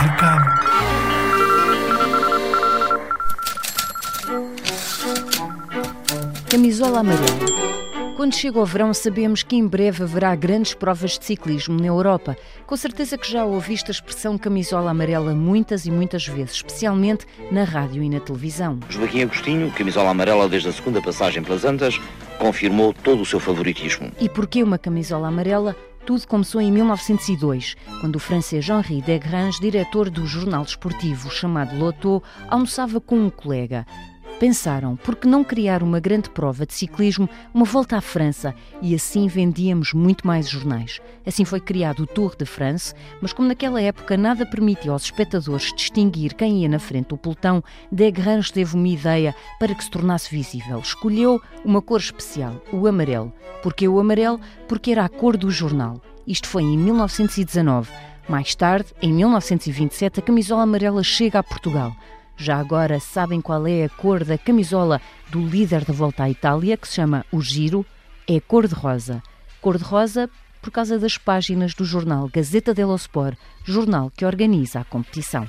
complicado. Camisola amarela. Quando chega o verão, sabemos que em breve haverá grandes provas de ciclismo na Europa. Com certeza que já ouviste a expressão camisola amarela muitas e muitas vezes, especialmente na rádio e na televisão. Joaquim Agostinho, camisola amarela desde a segunda passagem pelas Antas, confirmou todo o seu favoritismo. E porquê uma camisola amarela? Tudo começou em 1902, quando o francês Henri Degrange, diretor do jornal desportivo chamado Lotto, almoçava com um colega pensaram por que não criar uma grande prova de ciclismo, uma volta à França, e assim vendíamos muito mais jornais. Assim foi criado o Tour de France, mas como naquela época nada permitia aos espectadores distinguir quem ia na frente do pelotão, Degrange teve uma ideia para que se tornasse visível. Escolheu uma cor especial, o amarelo. Porquê o amarelo? Porque era a cor do jornal. Isto foi em 1919. Mais tarde, em 1927, a camisola amarela chega a Portugal. Já agora sabem qual é a cor da camisola do líder da volta à Itália, que se chama o Giro? É cor-de-rosa. Cor-de-rosa por causa das páginas do jornal Gazeta dello Sport, jornal que organiza a competição.